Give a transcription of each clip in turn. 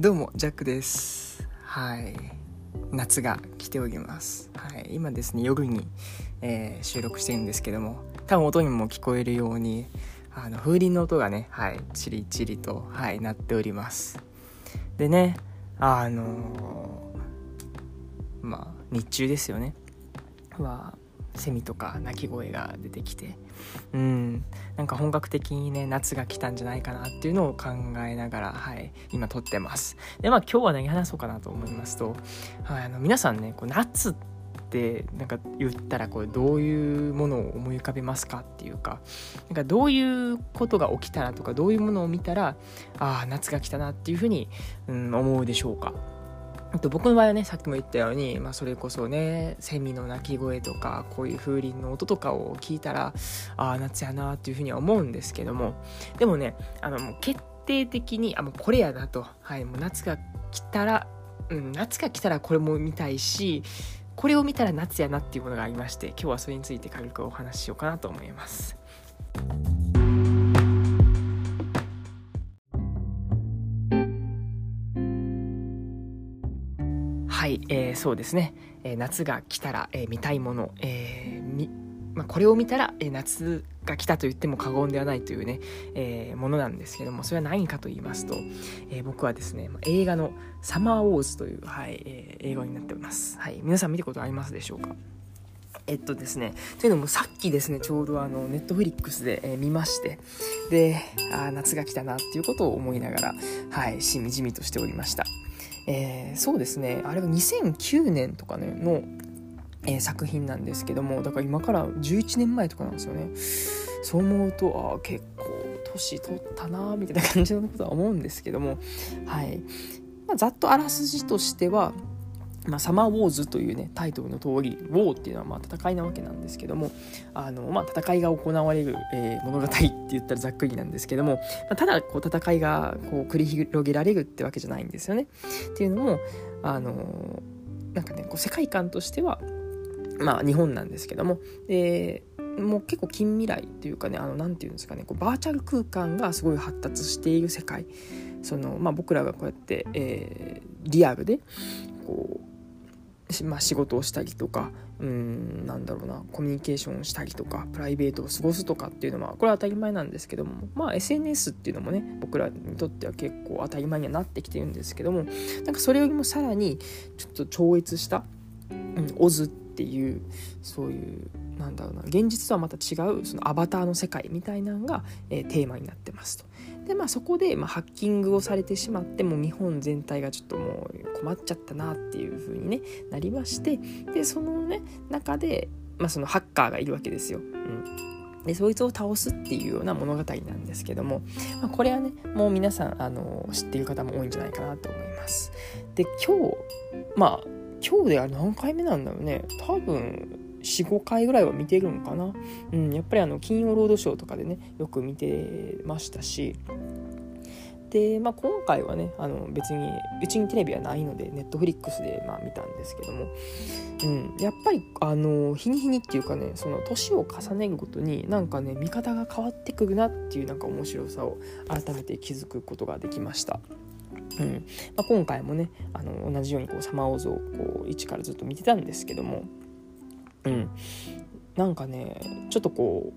どうもジャックです。はい。夏が来ております。はい。今ですね夜に、えー、収録してるんですけども多分音にも聞こえるようにあの風鈴の音がねはいチリチリとはい鳴っております。でねあのー、まあ日中ですよね。はセミとか鳴き声が出てきてうんなんか本格的にね夏が来たんじゃないかなっていうのを考えながら、はい、今撮ってます。でまあ今日は何話そうかなと思いますと、はい、あの皆さんねこう夏ってなんか言ったらこれどういうものを思い浮かべますかっていうかなんかどういうことが起きたらとかどういうものを見たらああ夏が来たなっていうふうに、うん、思うでしょうか。と僕の場合はねさっきも言ったように、まあ、それこそねセミの鳴き声とかこういう風鈴の音とかを聞いたらああ夏やなっていうふうには思うんですけどもでもねあのもう決定的にあもうこれやなと、はい、もう夏が来たら、うん、夏が来たらこれも見たいしこれを見たら夏やなっていうものがありまして今日はそれについて軽くお話ししようかなと思います。えー、そうですね、えー、夏が来たら、えー、見たいもの、えーまあ、これを見たら、え、夏が来たと言っても過言ではないというね、え、ものなんですけどもそれは何かと言いますと、え、僕はですね映画の「サマーウォーズ」という、はいえ、映画になっております、はい、皆さん見たことありますでしょうか？えっとですね、というのもさっきですね、ちょうどあの、ネットフリックスで、えー、見まして、で、あ夏が来たなっていうことを思いながら、はい、しみじみとしておりました。えー、そうですね。あれは2009年とかねの、えー、作品なんですけどもだから今から11年前とかなんですよね。そう思うとああ結構年取ったなみたいな感じのことは思うんですけども。はい、まあ、ざっとあらすじとしてはまあ、サマーウォーズというねタイトルの通りウォーっていうのはまあ戦いなわけなんですけどもあの、まあ、戦いが行われる、えー、物語って言ったらざっくりなんですけども、まあ、ただこう戦いがこう繰り広げられるってわけじゃないんですよね。っていうのもあのなんかねこう世界観としてはまあ日本なんですけどもでもう結構近未来っていうかねあのなんていうんですかねこうバーチャル空間がすごい発達している世界その、まあ、僕らがこうやって、えー、リアルでこうまあ、仕事をしたりとかうんなんだろうなコミュニケーションをしたりとかプライベートを過ごすとかっていうのはこれは当たり前なんですけどもまあ SNS っていうのもね僕らにとっては結構当たり前にはなってきてるんですけどもなんかそれよりもさらにちょっと超越した、うん、オズっていうそういうなんだろうな現実とはまた違うそのアバターの世界みたいなのが、えー、テーマになってますと。でまあそこで、まあ、ハッキングをされてしまってもう日本全体がちょっともう困っちゃったなっていう風にねなりましてでそのね中で、まあ、そのハッカーがいるわけですよ。うんでそいつを倒すっていうような物語なんですけども、まあ、これはねもう皆さんあの知っている方も多いんじゃないかなと思います。で今日まあ今日では何回目なんだろうね多分45回ぐらいは見てるのかな、うん、やっぱりあの金曜ロードショーとかでねよく見てましたし。で、まあ、今回はねあの別にうちにテレビはないのでネットフリックスでまあ見たんですけども、うん、やっぱりあの日に日にっていうかねその年を重ねるごとになんかね見方が変わってくるなっていうなんか面白さを改めて気づくことができました。うんまあ、今回もねあの同じようにこうサマーオズをこう一からずっと見てたんですけども。うん。なんかねちょっとこ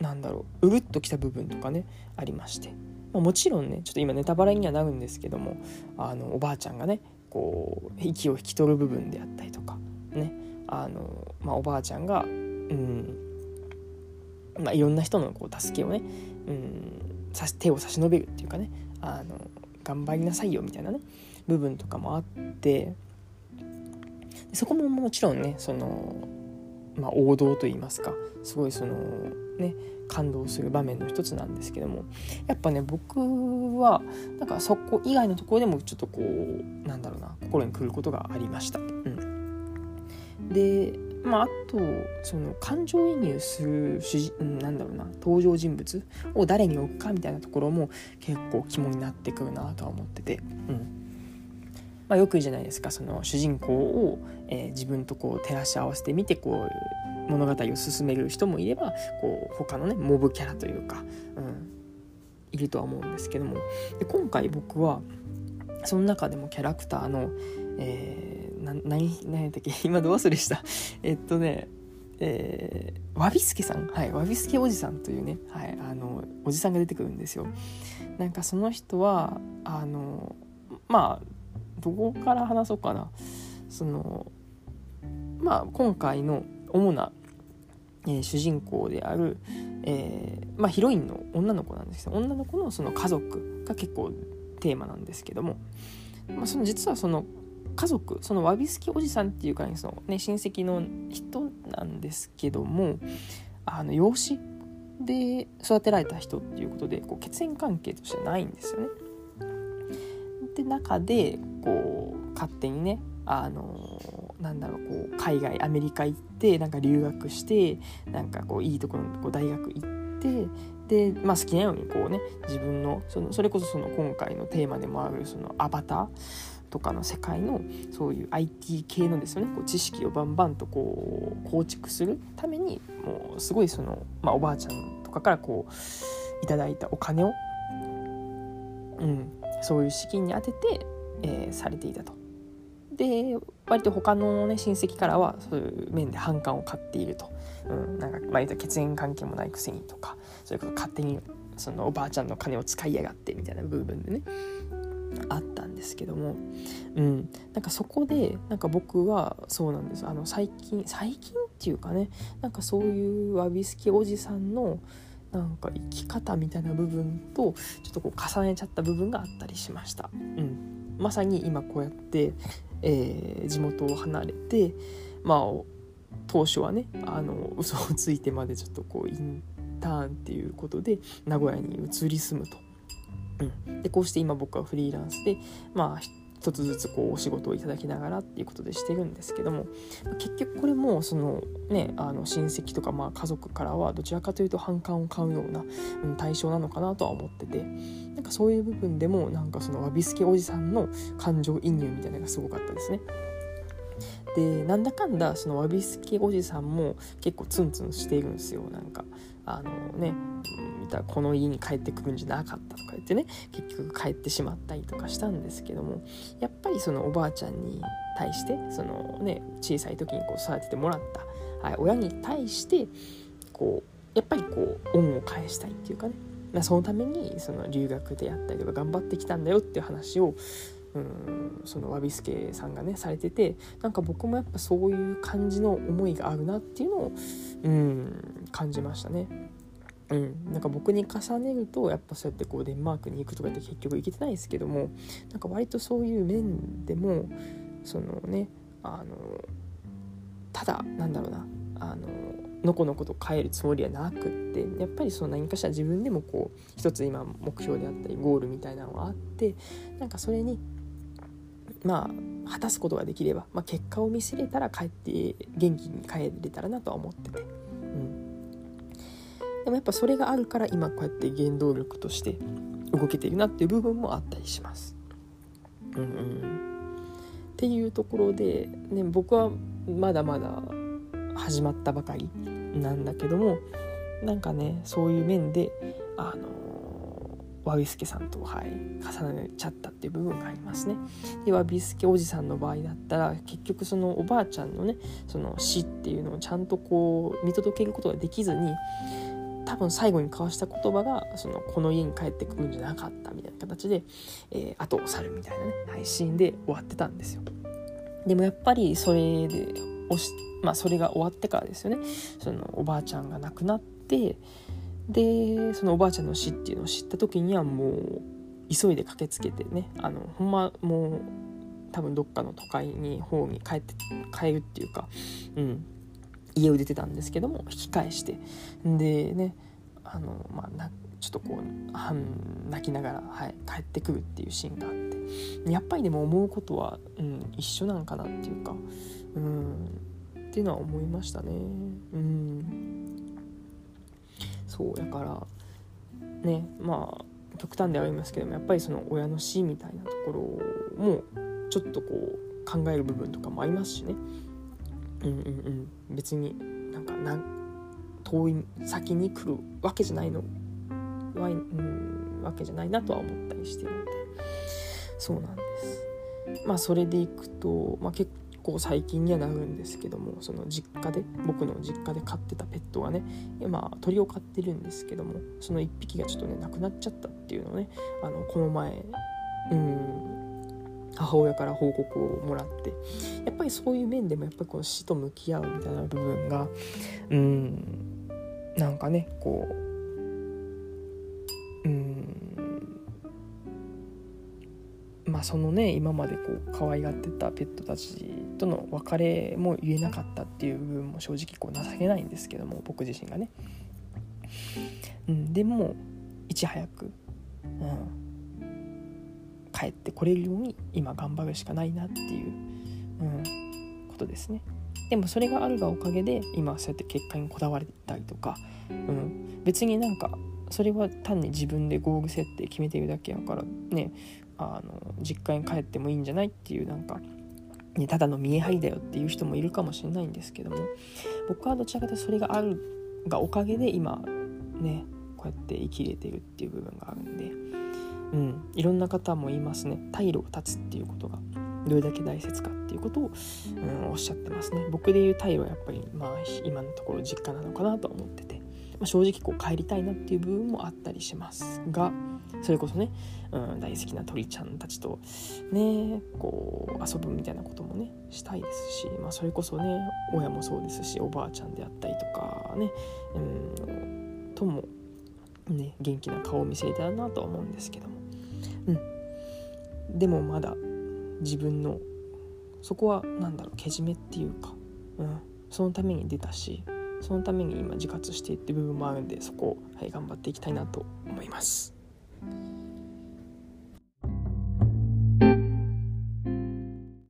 うなんだろううるっときた部分とかねありまして、まあ、もちろんねちょっと今ネタバレにはなるんですけどもあのおばあちゃんがねこう息を引き取る部分であったりとかね。あの、まあ、おばあちゃんがうんまあ、いろんな人のこう助けをね、うん、手を差し伸べるっていうかねあの頑張りなさいよみたいなね部分とかもあってそこももちろんねそのまあ、王道といいますかすごいそのね感動する場面の一つなんですけどもやっぱね僕はなんかそこ以外のところでもちょっとこうなんだろうな心にくることがありました。うん、でまあ、あとその感情移入する主なんだろうな登場人物を誰に置くかみたいなところも結構肝になってくるなとは思ってて。うんまあ、よく言うじゃないですか。その主人公を、えー、自分とこう照らし合わせてみてこう物語を進める人もいればこう他のねモブキャラというか、うん、いるとは思うんですけども。で今回僕はその中でもキャラクターの、えー、な何何やったっけ？今ど忘れした。えっとねえー、わびすけさん、はい、わびすけおじさんというね、はい、あのおじさんが出てくるんですよ。なんかその人はあのまあどこから話そうかなそのまあ今回の主な、えー、主人公である、えー、まあ、ヒロインの女の子なんですけど女の子のその家族が結構テーマなんですけども、まあ、その実はその家族そのわびすきおじさんっていうかねその、ね、親戚の人なんですけどもあの養子で育てられた人っていうことでこう血縁関係としてないんですよね。で中でこう勝手にねあのなんだろうこう海外アメリカ行ってなんか留学してなんかこういいところのこう大学行ってで、まあ、好きなようにこうね自分のそのそれこそその今回のテーマでもあるそのアバターとかの世界のそういう IT 系のですよねこう知識をバンバンとこう構築するためにもうすごいその、まあ、おばあちゃんとかからこういただいたお金を、うん、そういう資金に充てて、えー、されていたと。で割と他のね親戚からはそういう面で反感を買っていると、うん、なんかまあ血縁関係もないくせにとかそういうこと勝手にそのおばあちゃんの金を使いやがってみたいな部分でねあったんですけども、うん、なんかそこでなんか僕はそうなんです。あの最近最近っていうかねなんかそういうわびすきおじさんのなんか生き方みたいな部分とちょっとこう重ねちゃった部分があったりしました。うん、まさに今こうやって、えー、地元を離れてまあ当初はねあの嘘をついてまでちょっとこうインターンっていうことで名古屋に移り住むと。うん、でこうして今僕はフリーランスでまあ一つずつこうお仕事をいただきながらっていうことでしてるんですけども結局これもそのねあの親戚とかまあ家族からはどちらかというと反感を買うような、対象なのかなとは思っててなんかそういう部分でもなんかそのわびすけおじさんの感情移入みたいなのがすごかったですね。でなんだかんだそのわびすけおじさんも結構ツンツンしているんですよ。なんかあのね見たらこの家に帰ってくるんじゃなかったとか言ってね結局帰ってしまったりとかしたんですけどもやっぱりそのおばあちゃんに対してそのね小さい時にこう育ててもらった、はい、親に対してこうやっぱりこう恩を返したいっていうかね、まあ、そのためにその留学であったりとか頑張ってきたんだよっていう話をうんそのわびすけさんがねされててなんか僕もやっぱそういう感じの思いがあるなっていうのをうん感じましたね。うん、なんか僕に重ねるとやっぱそうやってこうデンマークに行くとかって結局行けてないですけどもなんか割とそういう面でもそのねあのただなんだろうなあののこのこと帰るつもりはなくってやっぱりその何かしら自分でもこう一つ今目標であったりゴールみたいなのがあってなんかそれにまあ果たすことができれば、まあ、結果を見せれたら帰って元気に帰れたらなとは思ってて、うん、でもやっぱそれがあるから今こうやって原動力として動けているなっていう部分もあったりします。うんうん、っていうところで、ね、僕はまだまだ始まったばかりなんだけどもなんかねそういう面であのわびすけさんと、はい、重ねちゃったっていう部分がありますね。でわびすけおじさんの場合だったら結局そのおばあちゃんのねその死っていうのをちゃんとこう見届けることができずに多分最後に交わした言葉がそのこの家に帰ってくるんじゃなかったみたいな形で、えー、後を去るみたいなね配信で終わってたんですよ。でもやっぱりそれで、まあ、それが終わってからですよねそのおばあちゃんが亡くなってでそのおばあちゃんの死っていうのを知った時にはもう急いで駆けつけてねあのほんまもう多分どっかの都会に方に帰って帰るっていうか、うん、家を出てたんですけども引き返して。でねあの、まあ、ちょっとこう泣きながら、はい、帰ってくるっていうシーンがあって。やっぱりでも思うことは、うん、一緒なんかなっていうか、うん、っていうのは思いましたね。うん。そうやからねまあ極端ではありますけどもやっぱりその親の死みたいなところもちょっとこう考える部分とかもありますしね。うんうんうん。別になんかな遠い先に来るわけじゃないの。わ,、うん、わけじゃないなとは思ったりしてるので。そうなんです。まあそれでいくと、まあ、結構最近にはなるんですけどもその実家で僕の実家で飼ってたペットがねまあ鳥を飼ってるんですけどもその1匹がちょっとね亡くなっちゃったっていうのをねあのこの前うん母親から報告をもらってやっぱりそういう面でもやっぱりこの死と向き合うみたいな部分がうんなんかねこうまあ、そのね今までこう可愛がってたペットたちとの別れも言えなかったっていう部分も正直こう情けないんですけども僕自身がね。うん、でもいち早く、うん、帰ってこれるように今頑張るしかないなっていう、うん、ことですね。でもそれがあるがおかげで今そうやって結果にこだわれたりとか、うん、別になんかそれは単に自分でゴール設定決めてるだけやからねあの実家に帰ってもいいんじゃないっていうなんか、ね、ただの見え張りだよっていう人もいるかもしれないんですけども僕はどちらかというとそれがあるがおかげで今ねこうやって生きれてるっていう部分があるんで、うん、いろんな方も言いますね。退路が立つっていうことがどれだけ大切かっていうことを、うん、おっしゃってますね。僕で言う退路はやっぱりまあ今のところ実家なのかなと思ってて、まあ、正直こう帰りたいなっていう部分もあったりしますがそれこそね、うん、大好きな鳥ちゃんたちとねこう遊ぶみたいなこともねしたいですし、まあ、それこそね親もそうですしおばあちゃんであったりとかね、うん、ともね元気な顔を見せれたらなとは思うんですけども、うん、でもまだ自分のそこは何だろうけじめっていうか、うん、そのために出たしそのために今自活していって部分もあるんでそこを、はい、頑張っていきたいなと思います。嗯